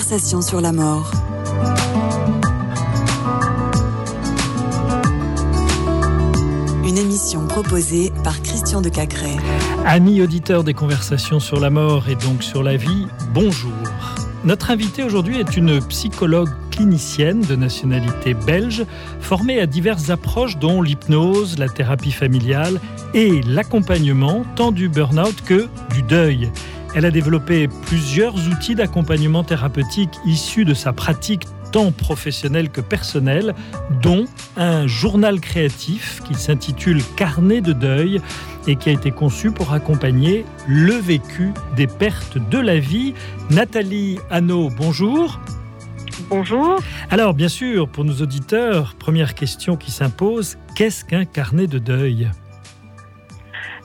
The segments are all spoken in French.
conversations sur la mort. Une émission proposée par Christian de Cacré. Amis auditeurs des conversations sur la mort et donc sur la vie, bonjour. Notre invitée aujourd'hui est une psychologue clinicienne de nationalité belge, formée à diverses approches dont l'hypnose, la thérapie familiale et l'accompagnement tant du burn-out que du deuil. Elle a développé plusieurs outils d'accompagnement thérapeutique issus de sa pratique tant professionnelle que personnelle, dont un journal créatif qui s'intitule Carnet de deuil et qui a été conçu pour accompagner le vécu des pertes de la vie. Nathalie Hanot, bonjour. Bonjour. Alors, bien sûr, pour nos auditeurs, première question qui s'impose, qu'est-ce qu'un carnet de deuil?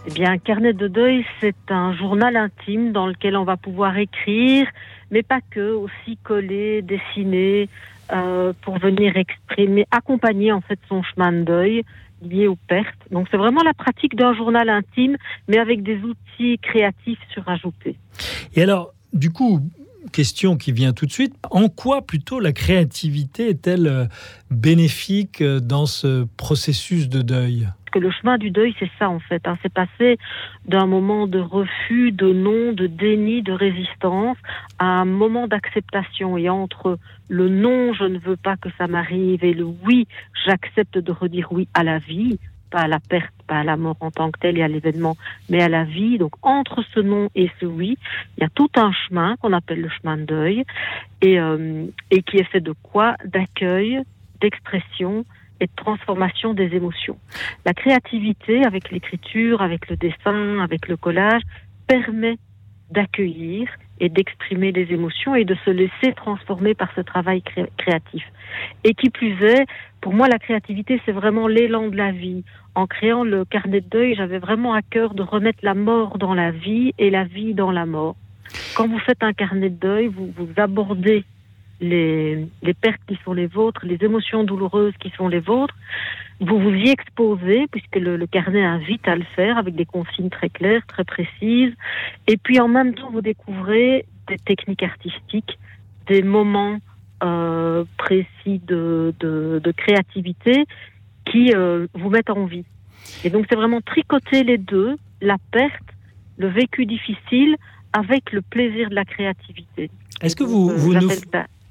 Eh bien, carnet de deuil, c'est un journal intime dans lequel on va pouvoir écrire, mais pas que, aussi coller, dessiner, euh, pour venir exprimer, accompagner en fait son chemin de deuil lié aux pertes. Donc c'est vraiment la pratique d'un journal intime, mais avec des outils créatifs surajoutés. Et alors, du coup, question qui vient tout de suite. En quoi plutôt la créativité est-elle euh, bénéfique euh, dans ce processus de deuil? Que le chemin du deuil, c'est ça en fait. Hein. C'est passer d'un moment de refus, de non, de déni, de résistance, à un moment d'acceptation. Et entre le non, je ne veux pas que ça m'arrive, et le oui, j'accepte de redire oui à la vie, pas à la perte, pas à la mort en tant que telle et à l'événement, mais à la vie. Donc entre ce non et ce oui, il y a tout un chemin qu'on appelle le chemin de deuil, et, euh, et qui est fait de quoi? D'accueil, d'expression, et de transformation des émotions. La créativité, avec l'écriture, avec le dessin, avec le collage, permet d'accueillir et d'exprimer les émotions et de se laisser transformer par ce travail créatif. Et qui plus est, pour moi, la créativité, c'est vraiment l'élan de la vie. En créant le carnet de deuil, j'avais vraiment à cœur de remettre la mort dans la vie et la vie dans la mort. Quand vous faites un carnet de deuil, vous, vous abordez les, les pertes qui sont les vôtres, les émotions douloureuses qui sont les vôtres, vous vous y exposez, puisque le, le, carnet invite à le faire avec des consignes très claires, très précises. Et puis en même temps, vous découvrez des techniques artistiques, des moments euh, précis de, de, de, créativité qui euh, vous mettent en vie. Et donc c'est vraiment tricoter les deux, la perte, le vécu difficile, avec le plaisir de la créativité. Est-ce que vous, vous nous...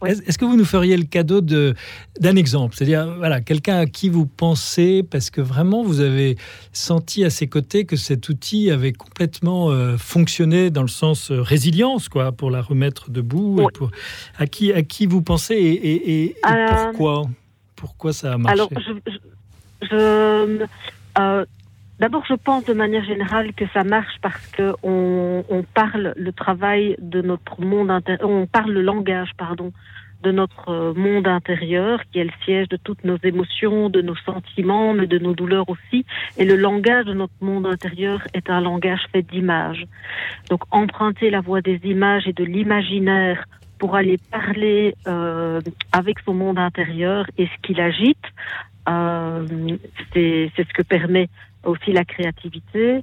Est-ce que vous nous feriez le cadeau d'un exemple? C'est-à-dire, voilà, quelqu'un à qui vous pensez, parce que vraiment vous avez senti à ses côtés que cet outil avait complètement euh, fonctionné dans le sens euh, résilience, quoi, pour la remettre debout. Et pour, à, qui, à qui vous pensez et, et, pourquoi? Pourquoi ça a marché? Alors, je, euh, D'abord, je pense de manière générale que ça marche parce que on, on parle le travail de notre monde intérieur, on parle le langage, pardon, de notre monde intérieur, qui est le siège de toutes nos émotions, de nos sentiments, mais de nos douleurs aussi. Et le langage de notre monde intérieur est un langage fait d'images. Donc, emprunter la voix des images et de l'imaginaire pour aller parler euh, avec son monde intérieur et ce qu'il agite, euh, c'est ce que permet aussi la créativité.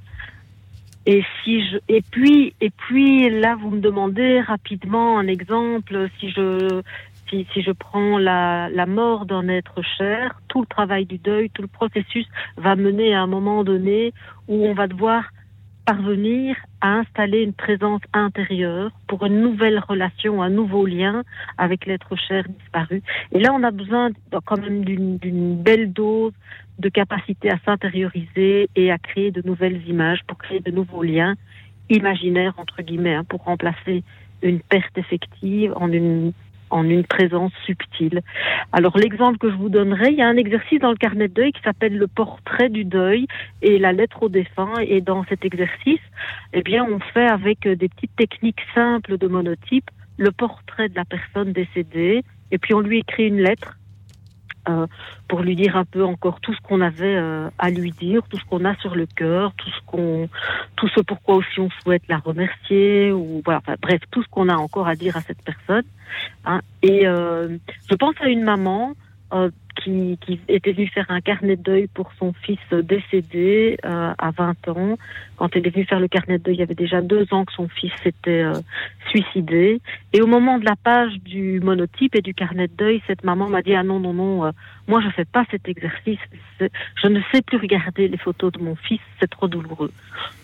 Et si je, et puis, et puis là, vous me demandez rapidement un exemple. Si je, si, je prends la, la mort d'un être cher, tout le travail du deuil, tout le processus va mener à un moment donné où on va devoir parvenir à installer une présence intérieure pour une nouvelle relation, un nouveau lien avec l'être cher disparu. Et là, on a besoin quand même d'une belle dose de capacité à s'intérioriser et à créer de nouvelles images pour créer de nouveaux liens imaginaires, entre guillemets, hein, pour remplacer une perte effective en une en une présence subtile. Alors l'exemple que je vous donnerai, il y a un exercice dans le carnet de deuil qui s'appelle le portrait du deuil et la lettre au défunt. Et dans cet exercice, eh bien, on fait avec des petites techniques simples de monotype le portrait de la personne décédée et puis on lui écrit une lettre euh, pour lui dire un peu encore tout ce qu'on avait euh, à lui dire, tout ce qu'on a sur le cœur, tout ce qu'on, tout ce pourquoi aussi on souhaite la remercier ou voilà, enfin, bref, tout ce qu'on a encore à dire à cette personne. Hein. Et euh, je pense à une maman euh, qui, était venu faire un carnet de deuil pour son fils décédé euh, à 20 ans. Quand elle est venue faire le carnet de deuil, il y avait déjà deux ans que son fils s'était euh, suicidé. Et au moment de la page du monotype et du carnet de deuil, cette maman m'a dit ah non non non, moi je fais pas cet exercice. Je ne sais plus regarder les photos de mon fils, c'est trop douloureux.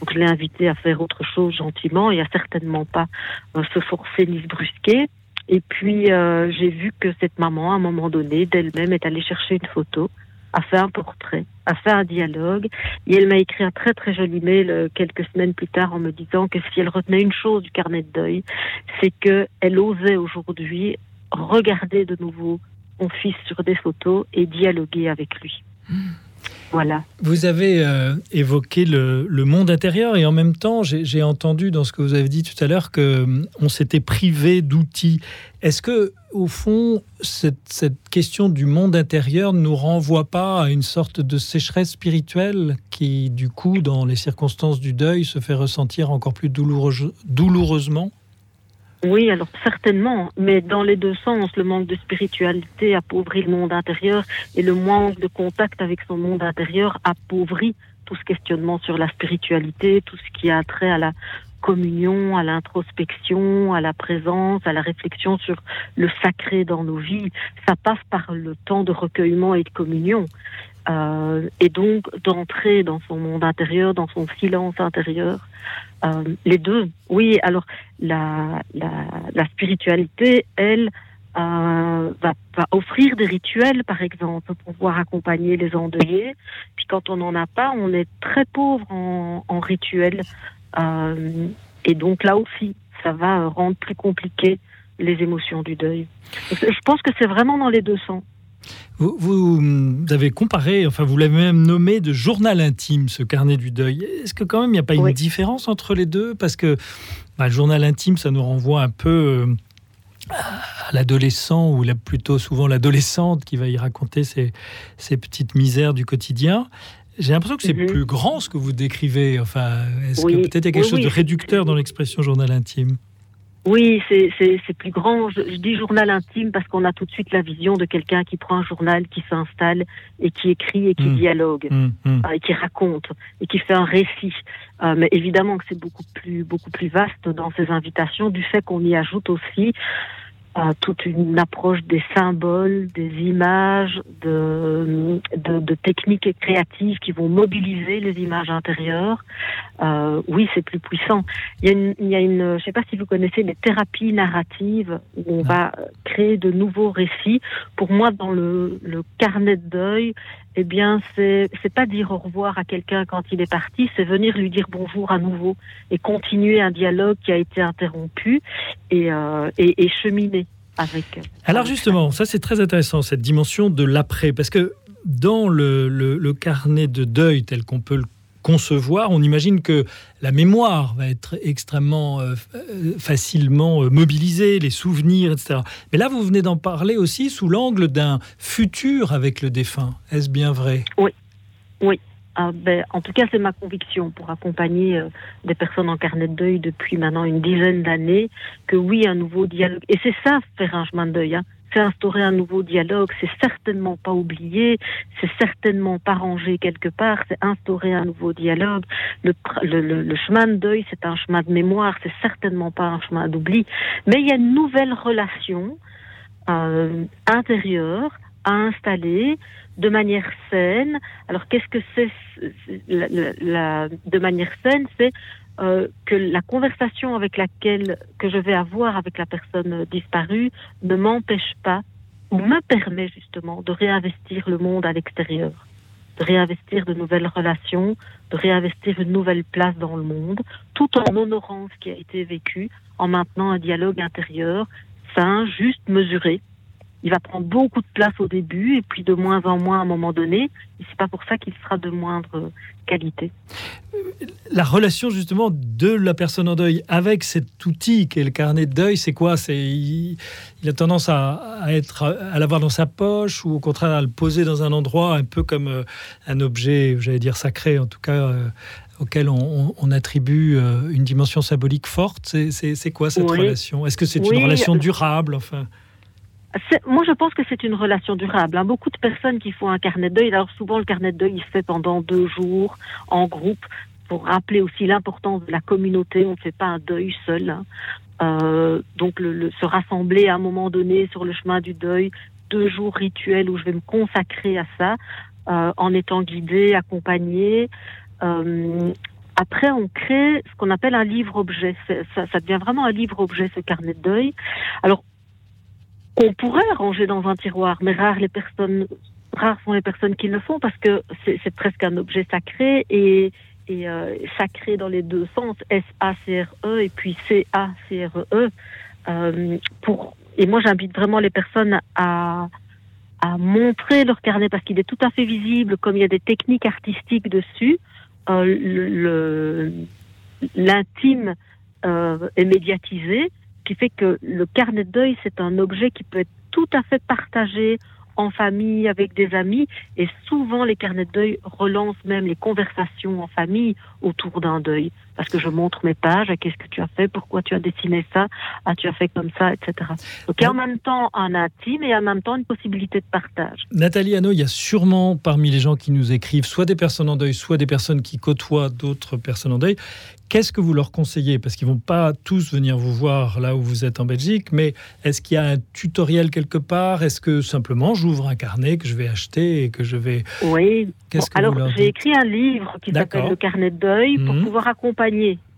Donc je l'ai invité à faire autre chose gentiment et à certainement pas se forcer ni se brusquer. Et puis, euh, j'ai vu que cette maman, à un moment donné, d'elle-même, est allée chercher une photo, a fait un portrait, a fait un dialogue. Et elle m'a écrit un très très joli mail euh, quelques semaines plus tard en me disant que si elle retenait une chose du carnet de deuil, c'est qu'elle osait aujourd'hui regarder de nouveau son fils sur des photos et dialoguer avec lui. Mmh. Vous avez euh, évoqué le, monde intérieur et en même temps, j'ai entendu dans ce que vous avez dit tout à l'heure que hum, on s'était privé d'outils. Est-ce que, au fond, cette, question du monde intérieur nous renvoie pas à une sorte de sécheresse spirituelle qui, du coup, dans les circonstances du deuil, se fait ressentir encore plus douloureuse, douloureusement? Oui, alors certainement, mais dans les deux sens, le manque de spiritualité appauvrit le monde intérieur et le manque de contact avec son monde intérieur appauvrit tout ce questionnement sur la spiritualité, tout ce qui a trait à la communion, à l'introspection, à la présence, à la réflexion sur le sacré dans nos vies. Ça passe par le temps de recueillement et de communion. Euh, et donc d'entrer dans son monde intérieur, dans son silence intérieur. Euh, les deux, oui. Alors la, la, la spiritualité, elle, euh, va, va, offrir des rituels, par exemple, pour pouvoir accompagner les endeuillés. Puis quand on n'en a pas, on est très pauvre en, en rituels. Euh, et donc là aussi, ça va rendre plus compliqué les émotions du deuil. Je pense que c'est vraiment dans les deux sens. Vous, avez comparé, enfin vous l'avez même nommé de journal intime, ce carnet du deuil. Est-ce que quand même il n'y a pas une différence entre les deux? Parce que bah, le journal intime, ça nous renvoie un peu euh, à l'adolescent ou plutôt souvent l'adolescente qui va y raconter ses, petites misères du quotidien. J'ai l'impression que c'est mhm. plus grand ce que vous décrivez. Enfin, est-ce que peut-être il y a quelque chose de réducteur dans l'expression journal intime? Oui, c'est plus grand. Je, dis journal intime parce qu'on a tout de suite la vision de quelqu'un qui prend un journal, qui s'installe et qui écrit et qui mmh. dialogue mmh, mmh. Euh, et qui raconte et qui fait un récit. Euh, mais évidemment que c'est beaucoup plus beaucoup plus vaste dans ces invitations du fait qu'on y ajoute aussi toute une approche des symboles, des images, de, de, de, techniques créatives qui vont mobiliser les images intérieures. Euh, oui, c'est plus puissant. Il y a une, il y a une, je sais pas si vous connaissez les thérapies narratives où on va créer de nouveaux récits. Pour moi, dans le, le carnet de deuil, eh bien, c'est c'est pas dire au revoir à quelqu'un quand il est parti, c'est venir lui dire bonjour à nouveau et continuer un dialogue qui a été interrompu et, euh, et, et cheminer avec. Alors justement, ça c'est très intéressant cette dimension de l'après, parce que dans le, le, le carnet de deuil tel qu'on peut le concevoir, on imagine que la mémoire va être extrêmement euh, facilement euh, mobilisée, les souvenirs, etc. Mais là, vous venez d'en parler aussi sous l'angle d'un futur avec le défunt. Est-ce bien vrai? Oui, oui. Ah, ben, en tout cas, c'est ma conviction pour accompagner euh, des personnes en carnet de deuil depuis maintenant une dizaine d'années, que oui, un nouveau dialogue. Et c'est ça, faire un chemin de deuil. Hein c'est instaurer un nouveau dialogue, c'est certainement pas oublier, c'est certainement pas ranger quelque part, c'est instaurer un nouveau dialogue. Le, chemin de deuil, c'est un chemin de mémoire, c'est certainement pas un chemin d'oubli, mais il y a une nouvelle relation euh, intérieure à installer de manière saine. Alors qu'est-ce que c'est de manière saine C'est euh, que la conversation avec laquelle que je vais avoir avec la personne disparue ne m'empêche pas ou me permet justement de réinvestir le monde à l'extérieur, de réinvestir de nouvelles relations, de réinvestir une nouvelle place dans le monde, tout en honorant ce qui a été vécu, en maintenant un dialogue intérieur sain, juste, mesuré, il va prendre beaucoup de place au début et puis de moins en moins à un moment donné. Et c'est pas pour ça qu'il sera de moindre qualité. La relation justement de la personne en deuil avec cet outil qu'est le carnet de deuil, c'est quoi? C'est il, a tendance à, être à l'avoir dans sa poche ou au contraire à le poser dans un endroit un peu comme euh, un objet, j'allais dire sacré en tout cas. Euh, auquel on, attribue euh, une dimension symbolique forte, c'est quoi cette relation? Est-ce que c'est une relation durable enfin? Moi, je pense que c'est une relation durable. Hein. Beaucoup de personnes qui font un carnet de deuil, alors souvent le carnet de deuil, il se fait pendant deux jours en groupe pour rappeler aussi l'importance de la communauté. On ne fait pas un deuil seul. Hein. Euh, donc, le, se rassembler à un moment donné sur le chemin du deuil, deux jours rituels où je vais me consacrer à ça, euh, en étant guidée, accompagnée. Euh, après, on crée ce qu'on appelle un livre-objet. Ça, ça, devient vraiment un livre-objet, ce carnet de deuil. Alors, on pourrait ranger dans un tiroir, mais rares les personnes, rares sont les personnes qui le font parce que c'est presque un objet sacré et, et euh, sacré dans les deux sens, S-A-C-R-E et puis C-A-C-R-E. Euh, pour et moi, j'invite vraiment les personnes à à montrer leur carnet parce qu'il est tout à fait visible, comme il y a des techniques artistiques dessus. Euh, l'intime euh, est médiatisé qui fait que le carnet de deuil, c'est un objet qui peut être tout à fait partagé en famille, avec des amis, et souvent les carnets de deuil relancent même les conversations en famille autour d'un deuil parce que je montre mes pages, qu'est-ce que tu as fait, pourquoi tu as dessiné ça, ah tu as fait comme ça, etc. Donc il y a en même temps un intime et en même temps une possibilité de partage. Nathalie Hanno, il y a sûrement parmi les gens qui nous écrivent, soit des personnes en deuil, soit des personnes qui côtoient d'autres personnes en deuil. Qu'est-ce que vous leur conseillez? Parce qu'ils vont pas tous venir vous voir là où vous êtes en Belgique, mais est-ce qu'il y a un tutoriel quelque part? Est-ce que simplement j'ouvre un carnet que je vais acheter et que je vais... Oui, alors j'ai écrit un livre qui s'appelle Le carnet de deuil pour mhm. pouvoir accompagner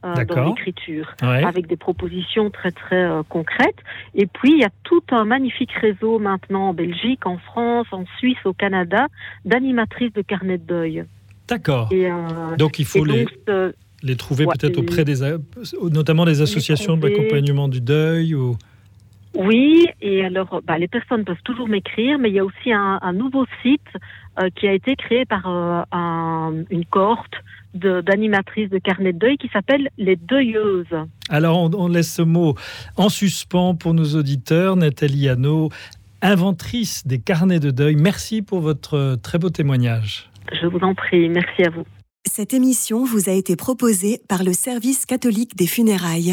euh, dans l'écriture, avec des propositions très très euh, concrètes. Et puis il y a tout un magnifique réseau maintenant en Belgique, en France, en Suisse, au Canada, d'animatrices de carnet de deuil. D'accord. Euh, donc il faut les, les trouver peut-être auprès des, notamment des associations d'accompagnement du deuil ou. Oui, et alors bah, les personnes peuvent toujours m'écrire, mais il y a aussi un, nouveau site qui a été créé par un, une cohorte d'animatrice de, carnet de deuil qui s'appelle Les Deuilleuses. Alors on, laisse ce mot en suspens pour nos auditeurs. Nathalie Hanno, inventrice des carnets de deuil, merci pour votre très beau témoignage. Je vous en prie, merci à vous. Cette émission vous a été proposée par le Service catholique des funérailles.